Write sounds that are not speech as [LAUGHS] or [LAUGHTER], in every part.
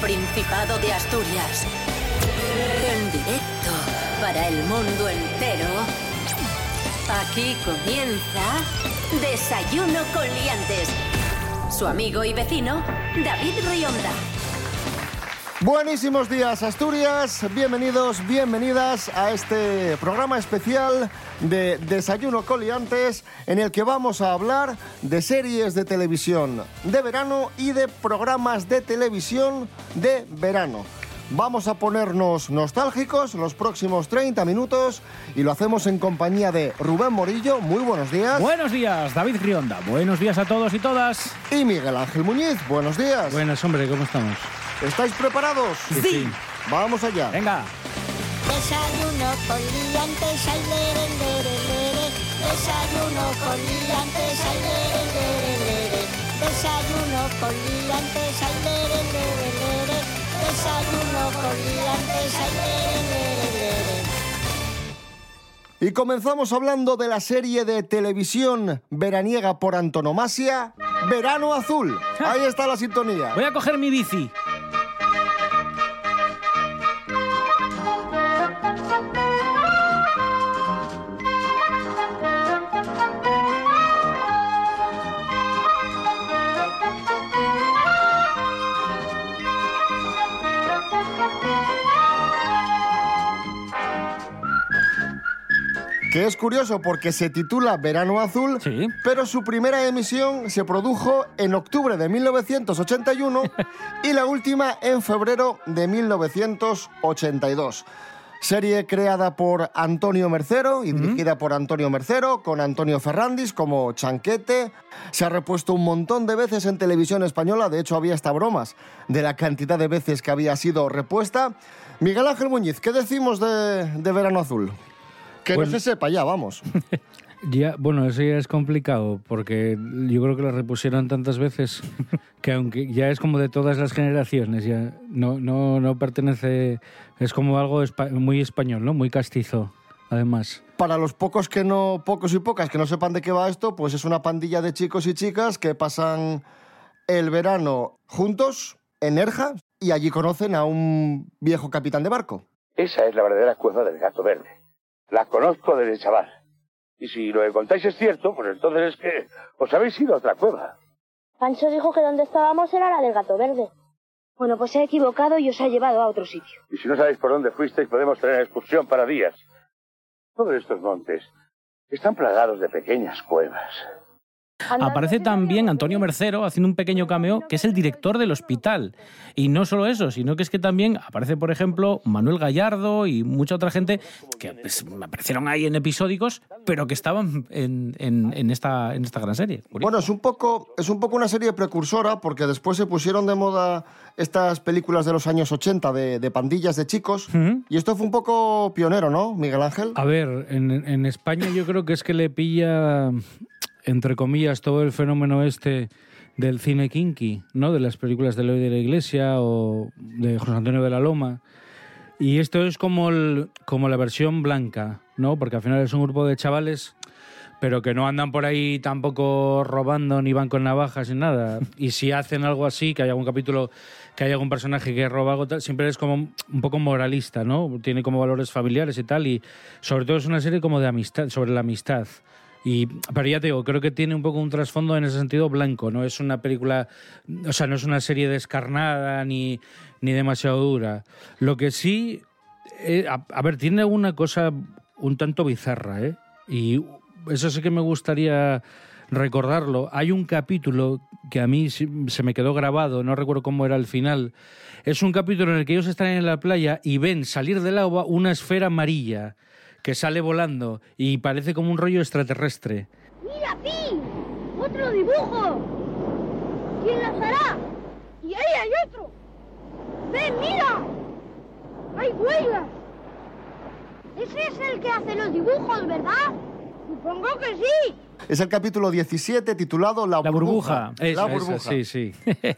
Principado de Asturias. En directo para el mundo entero. Aquí comienza Desayuno con Liantes. Su amigo y vecino, David Rionda. Buenísimos días Asturias, bienvenidos, bienvenidas a este programa especial de Desayuno Coliantes en el que vamos a hablar de series de televisión de verano y de programas de televisión de verano. Vamos a ponernos nostálgicos los próximos 30 minutos y lo hacemos en compañía de Rubén Morillo. Muy buenos días. Buenos días, David Rionda. Buenos días a todos y todas. Y Miguel Ángel Muñiz. Buenos días. Buenas, hombre, ¿cómo estamos? ¿Estáis preparados? Sí. Vamos allá. Venga. Desayuno con liantes, ay, lere, lere, lere. Desayuno con liantes, ay, lere, lere, lere. Desayuno con liantes, ay, lere, lere, lere. Desayuno con liantes, ay, lere, lere, lere. Y comenzamos hablando de la serie de televisión veraniega por antonomasia, Verano Azul. Ahí está la sintonía. Voy a coger mi bici. Que es curioso porque se titula Verano Azul, Sí. pero su primera emisión se produjo en octubre de 1981 [LAUGHS] y la última en febrero de 1982. Serie creada por Antonio Mercero y dirigida por Antonio Mercero, con Antonio Ferrandis como Chanquete. Se ha repuesto un montón de veces en televisión española, de hecho había hasta bromas de la cantidad de veces que había sido repuesta. Miguel Ángel Muñiz, ¿qué decimos de, de Verano Azul? Que Bueno. no se sepa ya, vamos. [LAUGHS] Ya, bueno, eso ya es complicado porque yo creo que la repusieron tantas veces [LAUGHS] que aunque ya es como de todas las generaciones, ya no, no, no pertenece, es como algo muy español, ¿no? Muy castizo, además. Para los pocos que no, pocos y pocas que no sepan de qué va esto, pues es una pandilla de chicos y chicas que pasan el verano juntos en Nerja y allí conocen a un viejo capitán de barco. Esa es la verdadera cueva del gato verde. La conozco desde chaval. Y si lo que contáis es cierto, pues entonces es que os habéis ido a otra cueva. Pancho dijo que donde estábamos era la del gato verde. Bueno, pues se ha equivocado y os ha llevado a otro sitio. Y si no sabéis por dónde fuisteis, podemos tener excursión para días. Todos estos montes están plagados de pequeñas cuevas. Aparece también Antonio Mercero haciendo un pequeño cameo, que es el director del hospital. Y no solo eso, sino que es que también aparece, por ejemplo, Manuel Gallardo y mucha otra gente que pues, aparecieron ahí en episódicos, pero que estaban en, en- en esta, en esta gran serie. Bueno, es un poco, es un poco una serie precursora porque después se pusieron de moda estas películas de los años 80 de, de pandillas de chicos y esto fue un poco pionero, ¿no, Miguel Ángel? A ver, en, en España yo creo que es que le pilla, entre comillas, todo el fenómeno este del cine kinky, ¿no? De las películas de Eloy de la Iglesia o de José Antonio de la Loma. Y esto es como, el- como la versión blanca, ¿no? Porque al final es un grupo de chavales, pero que no andan por ahí tampoco robando ni van con navajas ni nada. Y si hacen algo así, que hay algún capítulo, que hay algún personaje que roba algo siempre es como un poco moralista, ¿no? Tiene como valores familiares y tal. Y sobre todo es una serie como de amistad, sobre la amistad. Y, pero ya te digo, creo que tiene un poco un trasfondo en ese sentido blanco, no es una película, o sea, no es una serie descarnada ni, ni demasiado dura. Lo que sí, eh, a, a ver, tiene una cosa un tanto bizarra, ¿eh? Y eso sí que me gustaría recordarlo. Hay un capítulo que a mí se me quedó grabado, no recuerdo cómo era el final. Es un capítulo en el que ellos están en la playa y ven salir del agua una esfera amarilla que sale volando y parece como un rollo extraterrestre. ¡Mira, Pi! ¡Otro dibujo! ¿Quién las hará? ¡Y ahí hay otro! ¡Ven, mira! ¡Hay huellas! Ese es el que hace los dibujos, ¿verdad? Supongo que sí. Es el capítulo 17 titulado La, La burbuja. La burbuja. sí, sí. [LAUGHS]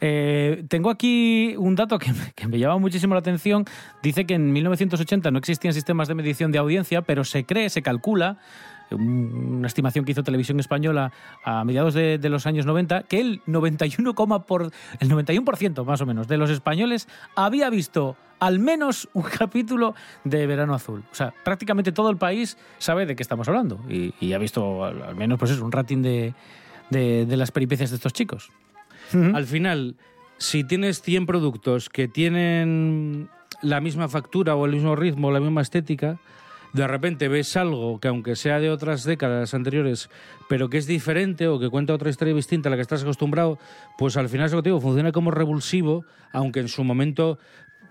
Eh, tengo aquí un dato que, me- que me llama muchísimo la atención. Dice que en 1980 no existían sistemas de medición de audiencia, pero se cree, se calcula una estimación que hizo Televisión Española a mediados de, de los años 90, que el 91, por, el 91% más o menos de los españoles había visto al menos un [LAUGHS] capítulo de Verano Azul. O sea, prácticamente todo el país sabe de qué estamos hablando y, y ha visto al, al menos pues un rating de, de- de las peripecias de estos chicos. Al final, si tienes 100 productos que tienen la misma factura o el mismo ritmo o la misma estética, de repente ves algo que aunque sea de otras décadas anteriores, pero que es diferente o que cuenta otra historia distinta a la que estás acostumbrado, pues al final, eso que te digo, funciona como revulsivo, aunque en su momento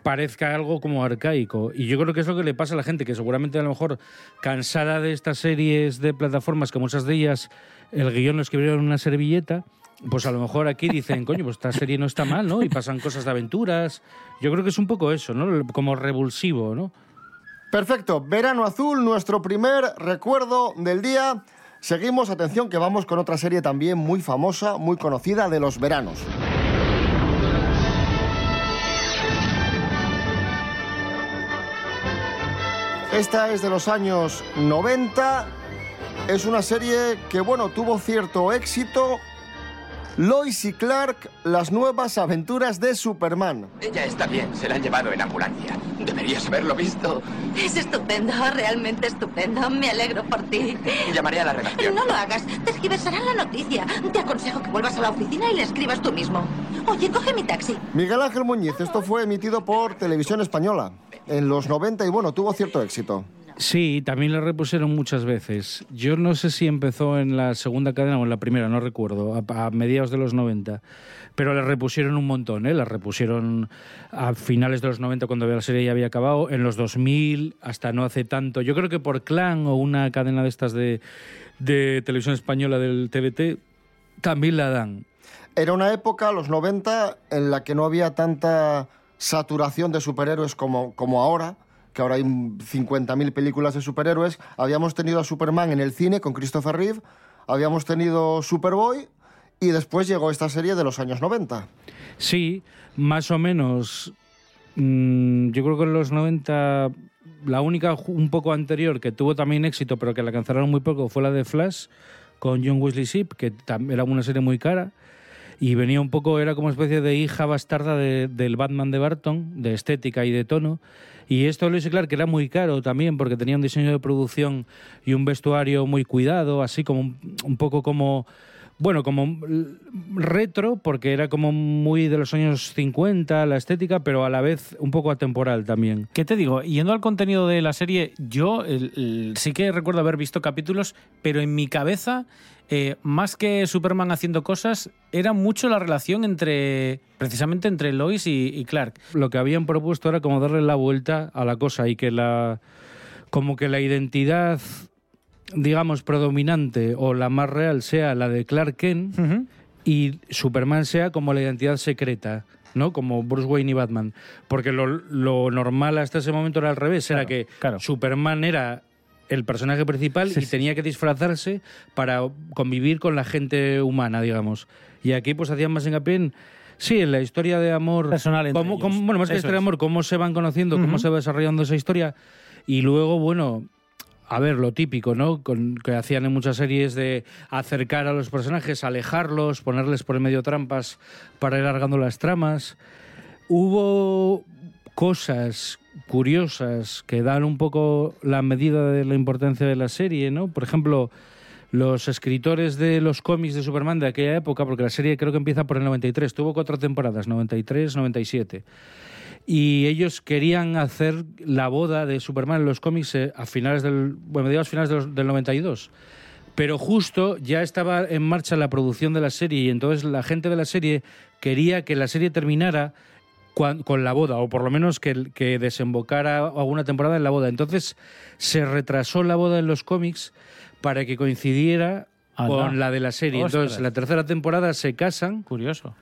parezca algo como arcaico. Y yo creo que es lo que le pasa a la gente, que seguramente a lo mejor cansada de estas series de plataformas, que muchas de ellas el guion lo escribieron en una servilleta, pues a lo mejor aquí dicen, coño, pues esta serie no está mal, ¿no? Y pasan cosas de aventuras. Yo creo que es un poco eso, ¿no? Como revulsivo, ¿no? Perfecto, Verano Azul, nuestro primer recuerdo del día. Seguimos, atención, que vamos con otra serie también muy famosa, muy conocida de los veranos. Esta es de los años 90. Es una serie que, bueno, tuvo cierto éxito. Lois y Clark, las nuevas aventuras de Superman. Ella está bien, se la han llevado en ambulancia. Deberías haberlo visto. Es estupendo, realmente estupendo. Me alegro por ti. Llamaré a la redacción. No lo hagas, tergiversarán la noticia. Te aconsejo que vuelvas a la oficina y le escribas tú mismo. Oye, coge mi taxi. Miguel Ángel Muñiz, esto fue emitido por Televisión Española en los 90 y bueno, tuvo cierto éxito. Sí, también la repusieron muchas veces. Yo no sé si empezó en la segunda cadena o en la primera, no recuerdo, a, mediados de los 90. Pero la repusieron un montón, ¿eh? La repusieron a finales de los 90 cuando la serie ya había acabado, en los 2000, hasta no hace tanto. Yo creo que por Clan o una cadena de estas de, de televisión española del TVT, también la dan. Era una época, los 90, en la que no había tanta saturación de superhéroes como, como ahora, que ahora hay 50.000 películas de superhéroes. Habíamos tenido a Superman en el cine con Christopher Reeve, habíamos tenido Superboy y después llegó esta serie de los años 90. Sí, más o menos. mm, yo creo que en los 90 la única un poco anterior que tuvo también éxito, pero que la cancelaron muy poco, fue la de Flash con John Wesley Shipp, que era una serie muy cara. Y venía un poco, era como especie de hija bastarda de- del Batman de Barton, de estética y de tono. Y esto Lois y Clark era muy caro también, porque tenía un diseño de producción y un vestuario muy cuidado, así como un, un poco como bueno, como retro, porque era como muy de los años 50 la estética, pero a la vez un poco atemporal también. ¿Qué te digo? Yendo al contenido de la serie, yo el- el- sí que recuerdo haber visto capítulos, pero en mi cabeza, eh, más que Superman haciendo cosas, era mucho la relación entre, precisamente entre Lois y, y Clark. Lo que habían propuesto era como darle la vuelta a la cosa y que la como que la identidad digamos predominante o la más real sea la de Clark Kent y Superman sea como la identidad secreta, ¿no? Como Bruce Wayne y Batman. Porque lo, lo normal hasta ese momento era al revés, era que Superman era el personaje principal y tenía que disfrazarse para convivir con la gente humana, digamos. Y aquí pues hacían más hincapié en... Sí, en la historia de amor... Personal cómo- cómo- bueno, más que Eso historia de amor, cómo se van conociendo, cómo se va desarrollando esa historia. Y luego, bueno, a ver, lo típico, ¿no? Con, que hacían en muchas series de acercar a los personajes, alejarlos, ponerles por en medio trampas para ir alargando las tramas. Hubo cosas curiosas que dan un poco la medida de la importancia de la serie, ¿no? Por ejemplo, los escritores de los cómics de Superman de aquella época, porque la serie creo que empieza por el 93, tuvo cuatro temporadas, 93, 97 y ellos querían hacer la boda de Superman en los cómics eh, a finales del bueno mediados finales de los- del 92 pero justo ya estaba en marcha la producción de la serie y entonces la gente de la serie quería que la serie terminara con la boda, o por lo menos que, que desembocara alguna temporada en la boda. Entonces se retrasó la boda en los cómics para que coincidiera con la de la serie. Entonces, en la tercera temporada se casan. Curioso.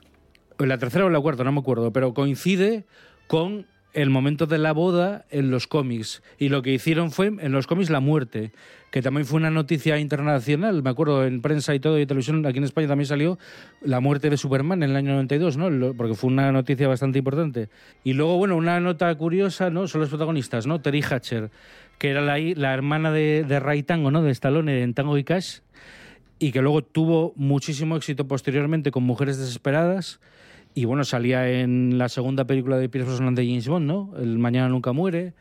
En la tercera o en la cuarta, no me acuerdo, pero coincide con el momento de la boda en los cómics. Y lo que hicieron fue en los cómics la muerte, que también fue una noticia internacional. Me acuerdo en prensa y todo y televisión, aquí en España también salió la muerte de Superman en el año 92, ¿no? Porque fue una noticia bastante importante. Y luego, bueno, una nota curiosa, ¿no? Son los protagonistas, ¿no? Terry Hatcher, que era la hermana de, de Ray Tango, ¿no? De Stallone en Tango y Cash, y que luego tuvo muchísimo éxito posteriormente con Mujeres Desesperadas. Y bueno, salía en la segunda película de Pierce Brosnan de James Bond, ¿no? El Mañana Nunca Muere.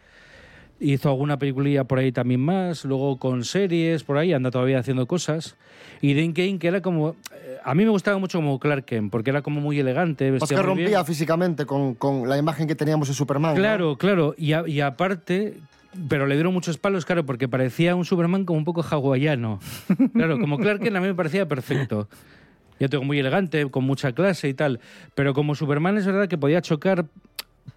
Hizo alguna peliculilla por ahí también más, luego con series, por ahí, anda todavía haciendo cosas. Y Dean Kane, que era como... eh, A mí me gustaba mucho como Clark Kent, porque era como muy elegante, Pues que muy bien. rompía físicamente con, con la imagen que teníamos de Superman. ¿no? Claro, claro. Y, a- y aparte, pero le dieron muchos palos, claro, porque parecía un Superman como un poco hawaiano. [LAUGHS] Claro, como Clark Kent a mí me parecía perfecto. Ya tengo muy elegante, con mucha clase y tal. Pero como Superman es verdad que podía chocar.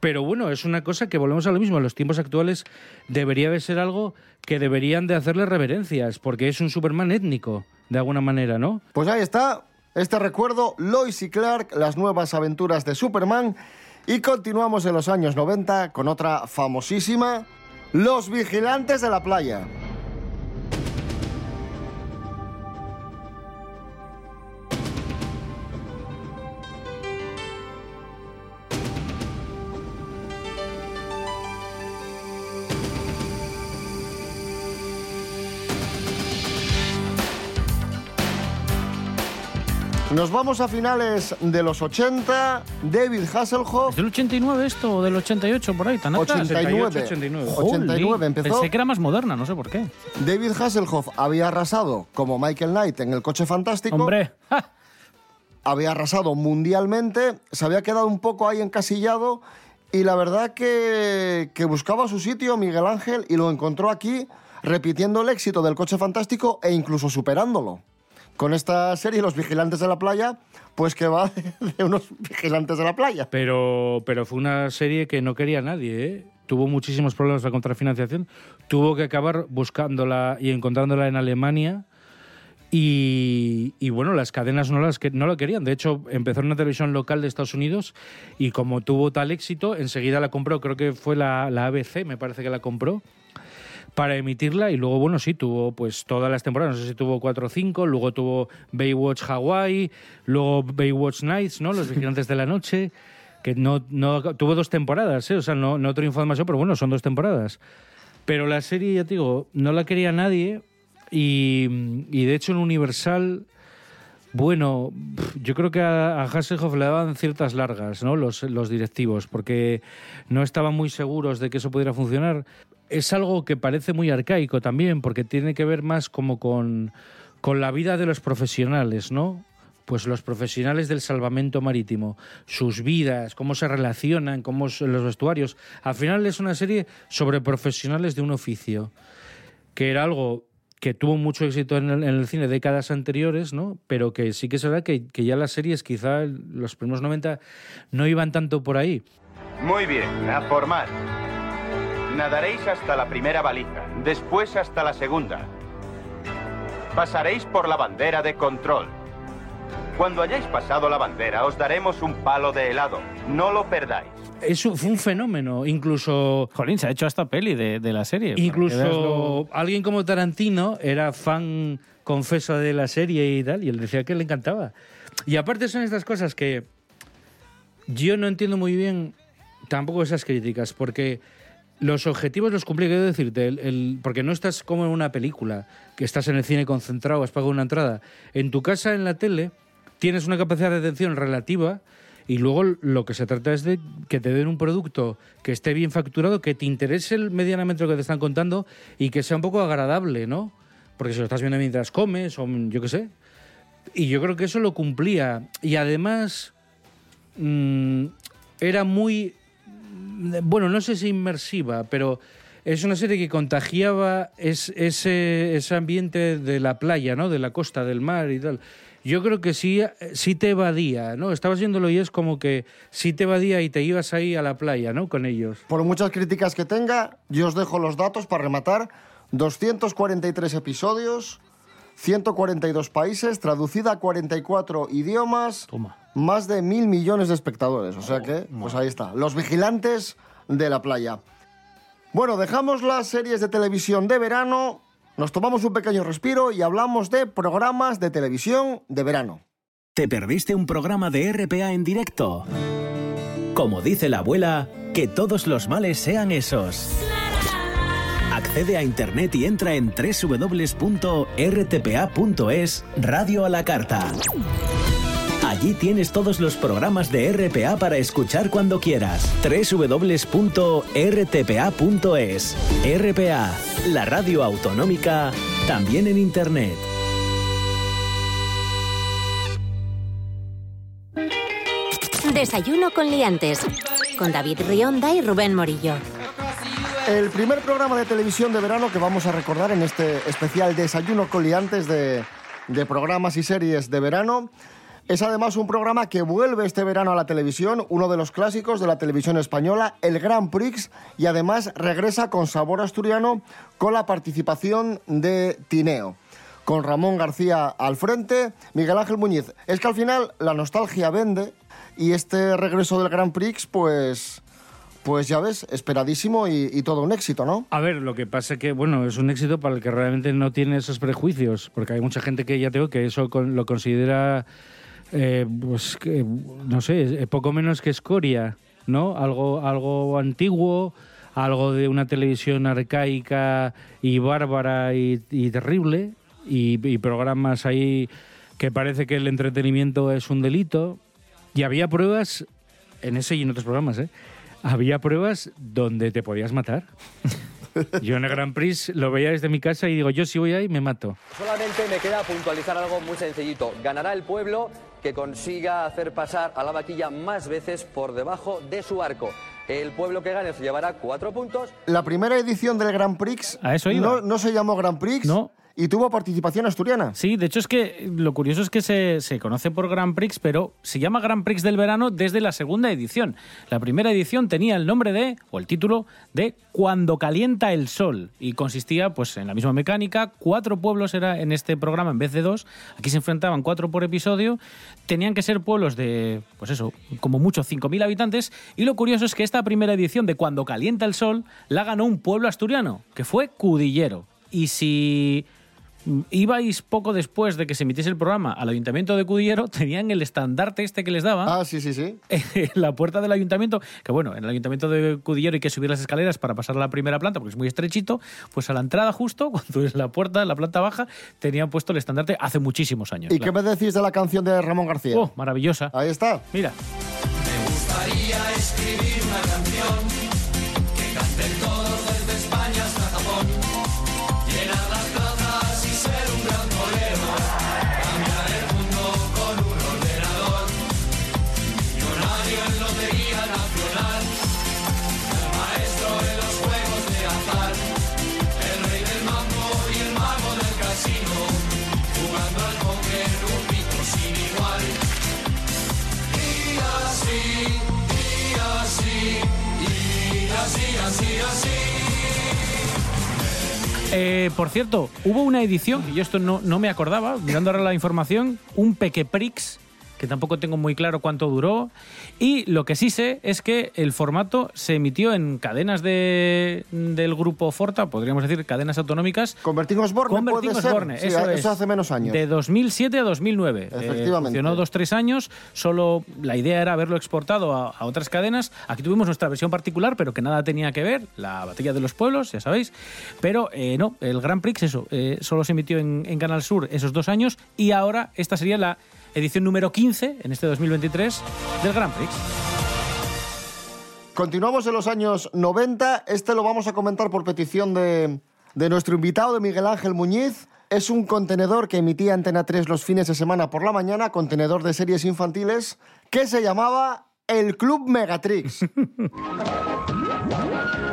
Pero bueno, es una cosa que volvemos a lo mismo. En los tiempos actuales debería de ser algo que deberían de hacerle reverencias, porque es un Superman étnico, de alguna manera, ¿no? Pues ahí está, este recuerdo, Lois y Clark, las nuevas aventuras de Superman. Y continuamos en los años 90 con otra famosísima, Los Vigilantes de la Playa. Nos vamos a finales de los 80. David Hasselhoff, ¿Es del 89 esto o del 88 por ahí? ¿Tan atrás? 89. 89. 89 Jolín, empezó. Pensé que era más moderna, no sé por qué. David Hasselhoff había arrasado como Michael Knight en el coche fantástico. Hombre, ¡ja! había arrasado mundialmente, se había quedado un poco ahí encasillado y la verdad que, que buscaba su sitio Miguel Ángel y lo encontró aquí repitiendo el éxito del coche fantástico e incluso superándolo. Con esta serie, Los Vigilantes de la Playa, pues que va [LAUGHS] de unos vigilantes de la playa. Pero, pero fue una serie que no quería nadie, ¿eh? Tuvo muchísimos problemas la contrafinanciación. Tuvo que acabar buscándola y encontrándola en Alemania. Y, bueno, las cadenas no, las que, no la querían. De hecho, empezó en una televisión local de Estados Unidos y como tuvo tal éxito, enseguida la compró. Creo que fue la ABC, me parece que la compró para emitirla y luego, bueno, sí, tuvo pues todas las temporadas, no sé si tuvo cuatro o cinco, luego tuvo Baywatch Hawaii, luego Baywatch Nights, ¿no? Los vigilantes de la noche, que no, no tuvo dos temporadas, ¿eh? O sea, no, no triunfó demasiado, pero bueno, son dos temporadas. Pero la serie, ya te digo, no la quería nadie y, y de hecho en Universal... Bueno, yo creo que a, a Hasselhoff le daban ciertas largas, ¿no? Los, los directivos, porque no estaban muy seguros de que eso pudiera funcionar. Es algo que parece muy arcaico también, porque tiene que ver más como con, con la vida de los profesionales, ¿no? Pues los profesionales del salvamento marítimo, sus vidas, cómo se relacionan, cómo son los vestuarios. Al final es una serie sobre profesionales de un oficio, que era algo que tuvo mucho éxito en el, cine décadas anteriores, ¿no? Pero que sí que es verdad que, que ya las series, quizá los primeros 90, no iban tanto por ahí. Muy bien, a formar. Nadaréis hasta la primera baliza, después hasta la segunda. Pasaréis por la bandera de control. Cuando hayáis pasado la bandera, os daremos un palo de helado. No lo perdáis. Eso fue un fenómeno, incluso... Jolín, se ha hecho hasta peli de, de la serie. Incluso alguien como Tarantino era fan confeso de la serie y tal, y él decía que le encantaba. Y aparte son estas cosas que yo no entiendo muy bien tampoco esas críticas, porque los objetivos los cumplí, quiero decirte, el- porque no estás como en una película, que estás en el cine concentrado, has pagado una entrada. En tu casa, en la tele, tienes una capacidad de atención relativa y luego lo que se trata es de que te den un producto que esté bien facturado, que te interese medianamente lo que te están contando y que sea un poco agradable, ¿no? Porque si lo estás viendo mientras comes o yo qué sé. Y yo creo que eso lo cumplía. Y además mm, era muy, bueno, no sé si inmersiva, pero es una serie que contagiaba es- ese, ese ambiente de la playa, ¿no? De la costa, del mar y tal. Yo creo que sí, sí te evadía, ¿no? Estabas viéndolo y es como que sí te evadía y te ibas ahí a la playa, ¿no? Con ellos. Por muchas críticas que tenga, yo os dejo los datos para rematar. 243 episodios, 142 países, traducida a 44 idiomas, Toma. más de mil millones de espectadores. O sea que, pues ahí está, los vigilantes de la playa. Bueno, dejamos las series de televisión de verano, nos tomamos un pequeño respiro y hablamos de programas de televisión de verano. ¿Te perdiste un programa de RPA en directo? Como dice la abuela, que todos los males sean esos. Accede a internet y entra en www.rtpa.es Radio a la Carta. Allí tienes todos los programas de RPA para escuchar cuando quieras. www.rtpa.es. RPA, la radio autonómica, también en internet. Desayuno con liantes. Con David Rionda y Rubén Morillo. El primer programa de televisión de verano que vamos a recordar en este especial Desayuno con liantes de, de programas y series de verano. Es además un programa que vuelve este verano a la televisión, uno de los clásicos de la televisión española, el Grand Prix, y además regresa con sabor asturiano con la participación de Tineo. Con Ramón García al frente, Miguel Ángel Muñiz. Es que al final la nostalgia vende y este regreso del Grand Prix, pues, pues ya ves, esperadísimo y, todo un éxito, ¿no? A ver, lo que pasa es que, bueno, es un éxito para el que realmente no tiene esos prejuicios, porque hay mucha gente que ya tengo que eso con- lo considera, eh, pues, que, no sé, poco menos que escoria, ¿no? Algo, algo antiguo, algo de una televisión arcaica y bárbara y, y terrible, y, y programas ahí que parece que el entretenimiento es un delito. Y había pruebas, en ese y en otros programas, ¿eh? Había pruebas donde te podías matar. [LAUGHS] Yo en el Grand Prix lo veía desde mi casa y digo, yo si voy ahí me mato. Solamente me queda puntualizar algo muy sencillito. Ganará el pueblo que consiga hacer pasar a la vaquilla más veces por debajo de su arco. El pueblo que gane se llevará cuatro puntos. La primera edición del Grand Prix A eso iba. No, no se llamó Grand Prix No. Y tuvo participación asturiana. Sí, de hecho es que lo curioso es que se, se conoce por Grand Prix, pero se llama Grand Prix del verano desde la segunda edición. La primera edición tenía el nombre de, o el título, de Cuando calienta el sol y consistía pues en la misma mecánica, cuatro pueblos era en este programa en vez de dos, aquí se enfrentaban cuatro por episodio, tenían que ser pueblos de, pues eso, como mucho 5.000 habitantes y lo curioso es que esta primera edición de Cuando calienta el sol la ganó un pueblo asturiano, que fue Cudillero. Y si ibais poco después de que se emitiese el programa al ayuntamiento de Cudillero, [LAUGHS] tenían el estandarte este que les daba Ah, sí, sí, sí. en [LAUGHS] la puerta del ayuntamiento, que bueno, en el ayuntamiento de Cudillero hay que subir las escaleras para pasar a la primera planta porque es muy estrechito, pues a la entrada justo, [LAUGHS] cuando es la puerta, la planta baja, tenían puesto el estandarte hace muchísimos años. ¿Y qué me decís de la canción de Ramón García? Oh, maravillosa. Ahí está. Mira. Me gustaría escribir por cierto, hubo una edición, y yo esto no, no me acordaba, mirando ahora la información, un Pequeprix, que tampoco tengo muy claro cuánto duró, y lo que sí sé es que el formato se emitió en cadenas de, del grupo Forta, podríamos decir cadenas autonómicas. Convertimos Osborne, Convertimos puede ser. Osborne, Sí, eso, eso es. hace menos años. De 2007 a 2009. Eh, Efectivamente. funcionó dos, tres años. Solo la idea era haberlo exportado a, a otras cadenas. Aquí tuvimos nuestra versión particular, pero que nada tenía que ver. La Batalla de los Pueblos, ya sabéis. Pero eh, no, el Grand Prix, eso, eh, solo se emitió en, en Canal Sur esos dos años. Y ahora esta sería la edición número 15, en este 2023, del Grand Prix. Continuamos en los años 90. Este lo vamos a comentar por petición de, de nuestro invitado, de Miguel Ángel Muñiz. Es un contenedor que emitía Antena 3 los fines de semana por la mañana, contenedor de series infantiles, que se llamaba El Club Megatrix. Megatrix, [LAUGHS]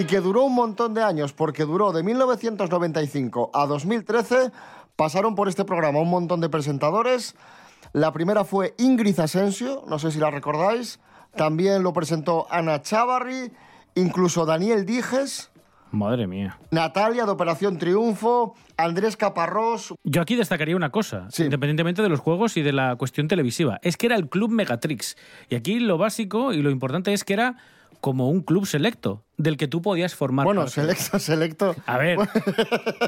y que duró un montón de años, porque duró de 1995 a 2013. Pasaron por este programa un montón de presentadores. La primera fue Ingrid Asensio, no sé si la recordáis. También lo presentó Ana Chavarri, incluso Daniel Dijes, Madre mía. Natalia de Operación Triunfo, Andrés Caparrós. Yo aquí destacaría una cosa, independientemente de los juegos y de la cuestión televisiva, es que era el Club Megatrix. Y aquí lo básico y lo importante es que era como un club selecto del que tú podías formar Bueno, parte. selecto, selecto. A ver,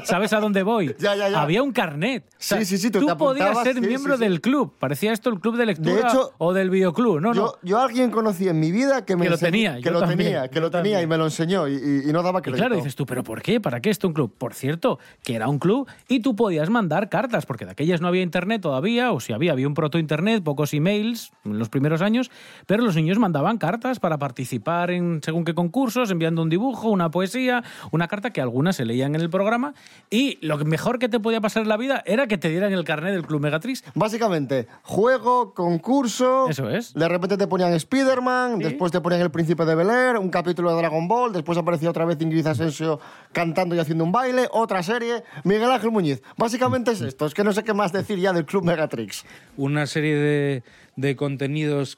¿sabes a dónde voy? [LAUGHS] Ya, ya, ya. Había un carnet. O sea, Sí, sí, sí, tú te podías ser sí, miembro sí, sí. del club. Parecía esto el club de lectura De hecho, o del videoclub. No, no. Yo, yo a alguien conocí en mi vida que me Que lo enseñó- tenía, que yo lo también, tenía, que yo lo tenía y me lo enseñó y, y- y no daba Y crédito. claro, dices tú, ¿pero por qué? ¿Para qué esto un club? Por cierto, que era un club y tú podías mandar cartas, porque de aquellas no había internet todavía, o si había, había un proto-internet, pocos emails en los primeros años, pero los niños mandaban cartas para participar en según qué concursos, enviando un dibujo, una poesía, una carta que algunas se leían en el programa, y lo mejor que te podía pasar en la vida era que te dieran el carnet del Club Megatrix. Básicamente, juego, concurso. Eso es. De repente te ponían Spider-Man, después te ponían El Príncipe de Bel Air, un capítulo de Dragon Ball, después aparecía otra vez Ingrid Asensio cantando y haciendo un baile, otra serie, Miguel Ángel Muñiz. Básicamente es esto, es que no sé qué más decir ya del Club Megatrix. Una serie de, de contenidos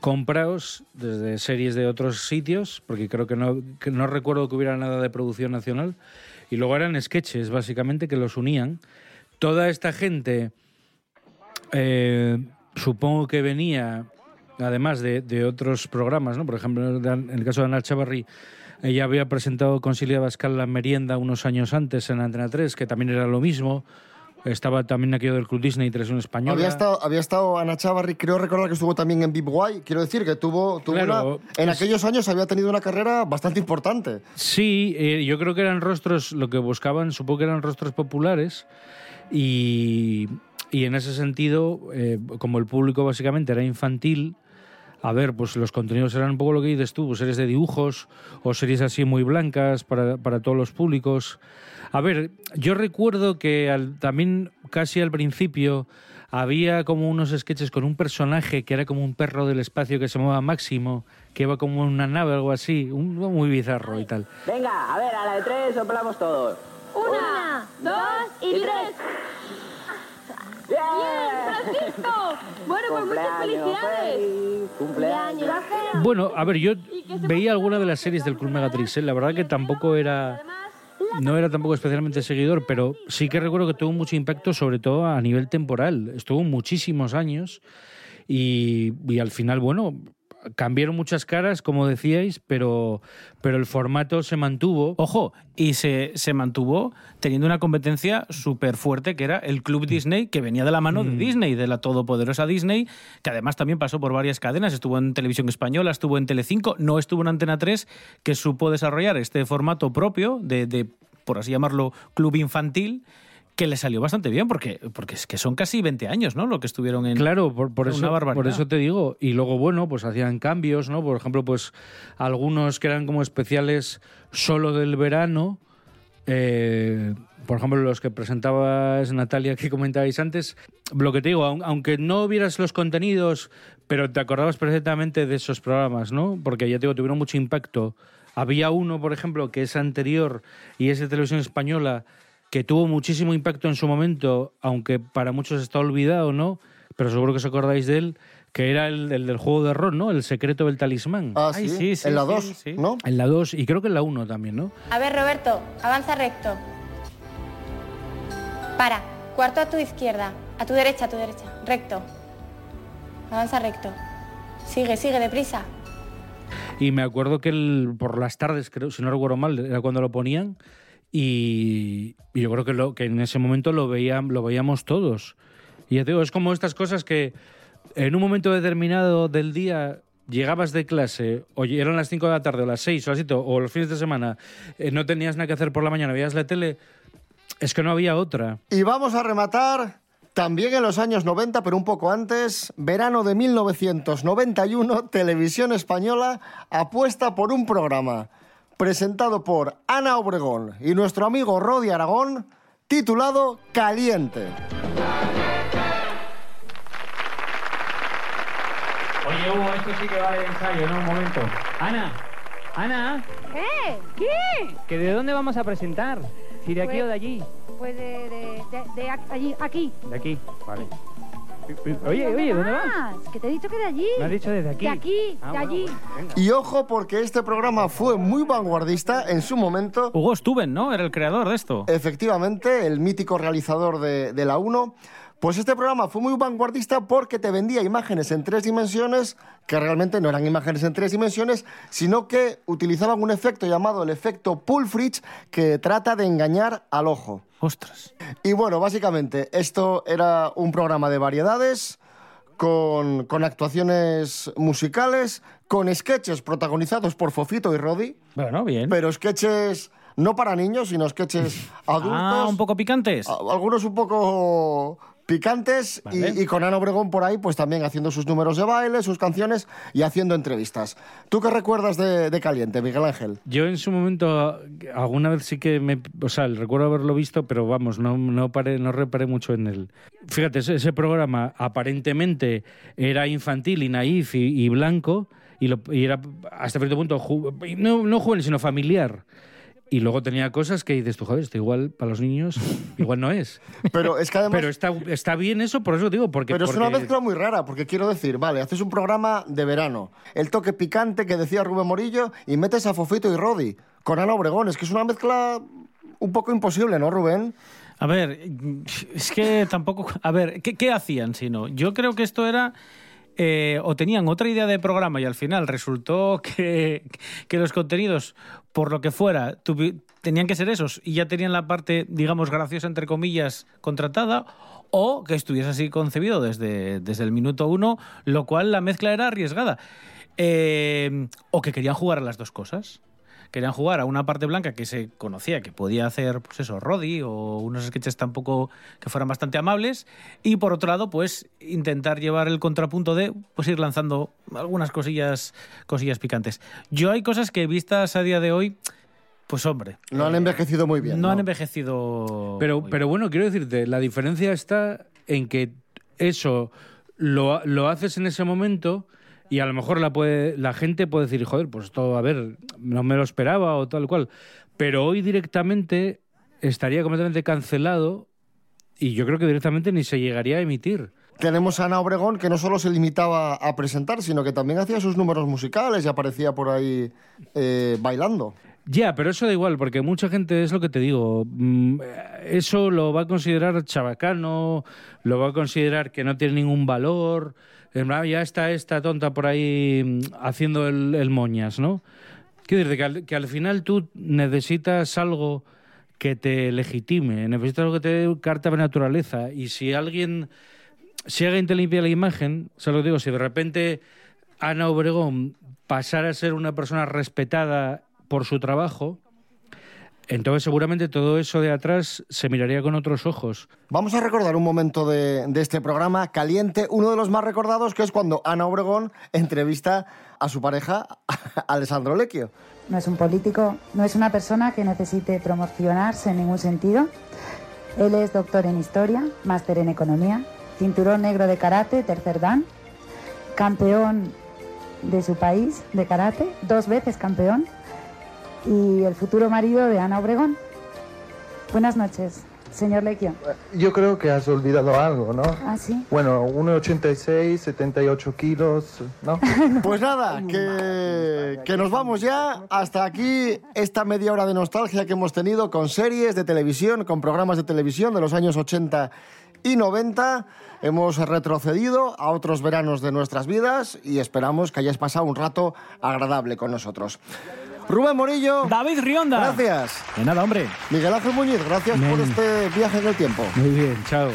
comprados desde series de otros sitios, porque creo que no, no recuerdo que hubiera nada de producción nacional, y luego eran sketches, básicamente, que los unían. Toda esta gente, eh, supongo que venía, además de, de otros programas, ¿no? Por ejemplo, en el caso de Ana Chavarri, ella había presentado con Silvia Bascal La Merienda unos años antes en Antena 3, que también era lo mismo. Estaba también aquello del Club Disney Televisión Española. Había estado, había estado Ana Chavarri, creo recordar que estuvo también en Big Guay. Quiero decir que tuvo, tuvo Claro, una- en es- aquellos años había tenido una carrera bastante importante. Sí, eh, yo creo que eran rostros, lo que buscaban, supongo que eran rostros populares y, y en ese sentido, eh, como el público básicamente era infantil, a ver, pues los contenidos eran un poco lo que dices tú, pues series de dibujos o series así muy blancas para, para todos los públicos. A ver, yo recuerdo que al- también casi al principio había como unos sketches con un personaje que era como un perro del espacio que se llamaba Máximo, que iba como en una nave o algo así, un, muy bizarro y tal. Venga, a ver, a la de tres soplamos todos. Una, dos y tres. ¡Bien, Francisco! Bueno, pues muchas felicidades. Cumpleaños. Bueno, a ver, yo veía alguna de las series del Club Megatrix, ¿eh? la verdad que tampoco era no era tampoco especialmente seguidor, pero sí que recuerdo que tuvo mucho impacto, sobre todo a nivel temporal. Estuvo muchísimos años y, y al final, bueno, cambiaron muchas caras, como decíais, pero, pero el formato se mantuvo. Ojo, y se, se mantuvo teniendo una competencia súper fuerte que era el Club Disney, que venía de la mano de Mm. Disney, de la todopoderosa Disney, que además también pasó por varias cadenas, estuvo en Televisión Española, estuvo en Telecinco, no estuvo en Antena 3, que supo desarrollar este formato propio de, de, por así llamarlo, club infantil, que le salió bastante bien, porque, porque es que son casi 20 años, ¿no? Lo que estuvieron en... Claro, por, por Una eso, barbaridad. por eso te digo. Y luego, bueno, pues hacían cambios, ¿no? Por ejemplo, pues algunos que eran como especiales solo del verano. eh, por ejemplo, los que presentabas Natalia que comentabais antes. Lo que te digo, aun- aunque no vieras los contenidos, pero te acordabas perfectamente de esos programas, ¿no? Porque ya te digo, tuvieron mucho impacto. Había uno, por ejemplo, que es anterior y es de televisión española, que tuvo muchísimo impacto en su momento, aunque para muchos está olvidado, ¿no? Pero seguro que os acordáis de él, que era el, el del juego de rol, ¿no? El secreto del talismán. Ah, Ay, sí, sí, en la sí, dos, sí. ¿no? En la 2 y creo que en la 1 también, ¿no? A ver, Roberto, avanza recto. Para. Cuarto a tu izquierda. A tu derecha, a tu derecha. Recto. Avanza recto. Sigue, sigue, deprisa. Y me acuerdo que el- por las tardes, creo, si no recuerdo mal, era cuando lo ponían. Y, yo creo que, en ese momento lo veíamos todos. Y ya te digo, es como estas cosas que en un momento determinado del día llegabas de clase, o eran las 5 de la tarde, o las 6, o las 7, o los fines de semana, eh, no tenías nada que hacer por la mañana, veías la tele, es que no había otra. Y vamos a rematar también en los años 90, pero un poco antes, verano de 1991, Televisión Española apuesta por un programa presentado por Ana Obregón y nuestro amigo Rodi Aragón, titulado Caliente. Oye, Hugo, esto sí que va de ensayo, ¿no? Un momento. Ana, Ana, ¿Qué? ¿Qué? ¿que ¿de dónde vamos a presentar? ¿Si de aquí Pues- o de allí? Pues de, de, de, de aquí. De aquí, vale. Oye, oye, ¿dónde vas? Que te he dicho que de allí. Me has dicho desde aquí. De aquí, Ah, de bueno, allí. Y ojo porque este programa fue muy vanguardista en su momento. Hugo Stuben, ¿no? Era el creador de esto. Efectivamente, el mítico realizador de, de la 1, Pues este programa fue muy vanguardista porque te vendía imágenes en tres dimensiones que realmente no eran imágenes en tres dimensiones, sino que utilizaban un efecto llamado el efecto Pulfrich que trata de engañar al ojo. Ostras. Y bueno, básicamente esto era un programa de variedades con, con actuaciones musicales, con sketches protagonizados por Fofito y Rodi. Bueno, bien. Pero sketches no para niños, sino sketches adultos. Ah, un poco picantes. Algunos un poco picantes y- Vale. y, con Ana Obregón por ahí, pues también haciendo sus números de baile, sus canciones y haciendo entrevistas. ¿Tú qué recuerdas de, de Caliente, Miguel Ángel? Yo en su momento, alguna vez sí que me. O sea, recuerdo haberlo visto, pero vamos, no, no, paré, no reparé mucho en él. Fíjate, ese, ese programa aparentemente era infantil y naif y, y blanco, y, lo- y era hasta cierto punto, no, no juvenil, sino familiar. Y luego tenía cosas que dices tú, joder, esto igual para los niños, igual no es. [LAUGHS] Pero es que además... Pero está, está bien eso, por eso digo, porque. Pero es una mezcla muy rara, porque quiero decir, vale, haces un programa de verano, el toque picante que decía Rubén Morillo, y metes a Fofito y Rodi con Ana Obregón. Es que es una mezcla un poco imposible, ¿no, Rubén? A ver, es que tampoco... A ver, ¿qué, qué hacían si no? Yo creo que esto era... eh, o tenían otra idea de programa y al final resultó [LAUGHS] que, que los contenidos, por lo que fuera, tenían que ser esos y ya tenían la parte, digamos, graciosa, entre comillas, contratada, o que estuviese así concebido desde, desde el minuto uno, lo cual la mezcla era arriesgada. Eh, o que querían jugar a las dos cosas querían jugar a una parte blanca que se conocía que podía hacer, pues eso, Roddy o unos sketches tampoco que fueran bastante amables. Y por otro lado, pues intentar llevar el contrapunto de, pues ir lanzando algunas cosillas, cosillas picantes. Yo hay cosas que vistas a día de hoy, pues hombre. No han envejecido muy bien. No, han envejecido. Pero, muy pero bueno, quiero decirte, la diferencia está en que eso lo, lo haces en ese momento y a lo mejor la, puede, la gente puede decir, joder, pues esto, a ver, no me lo esperaba o tal cual. Pero hoy directamente estaría completamente cancelado y yo creo que directamente ni se llegaría a emitir. Tenemos a Ana Obregón que no solo se limitaba a presentar, sino que también hacía sus números musicales y aparecía por ahí eh, bailando. Ya, pero eso da igual, porque mucha gente es lo que te digo. mm, Eso lo va a considerar chabacano, lo va a considerar que no tiene ningún valor. Ya está esta tonta por ahí mm, haciendo el, moñas, ¿no? Quiero decir que al, que al final tú necesitas algo que te legitime, necesitas algo que te dé carta de naturaleza. Y si alguien, si alguien te limpia la imagen, se lo digo, si de repente Ana Obregón pasara a ser una persona respetada por su trabajo, entonces seguramente todo eso de atrás se miraría con otros ojos. Vamos a recordar un momento de, de este programa caliente, uno de los más recordados, que es cuando Ana Obregón entrevista a su pareja, [LAUGHS] Alessandro Lecchio. No es un político, no es una persona que necesite promocionarse en ningún sentido. Él es doctor en historia, máster en economía, cinturón negro de karate, tercer dan, campeón de su país de karate, dos veces campeón, y el futuro marido de Ana Obregón. Buenas noches, señor Lequio. Yo creo que has olvidado algo, ¿no? ¿Ah, sí? Bueno, 1,86, 78 kilos, ¿no? [LAUGHS] Pues nada, que, que nos vamos ya. Hasta aquí esta media hora de nostalgia que hemos tenido con series de televisión, con programas de televisión de los años 80 y 90. Hemos retrocedido a otros veranos de nuestras vidas y esperamos que hayáis pasado un rato agradable con nosotros. Rubén Morillo. David Rionda. Gracias. De nada, hombre. Miguel Ángel Muñiz, gracias por este viaje en el tiempo. Muy bien, chao.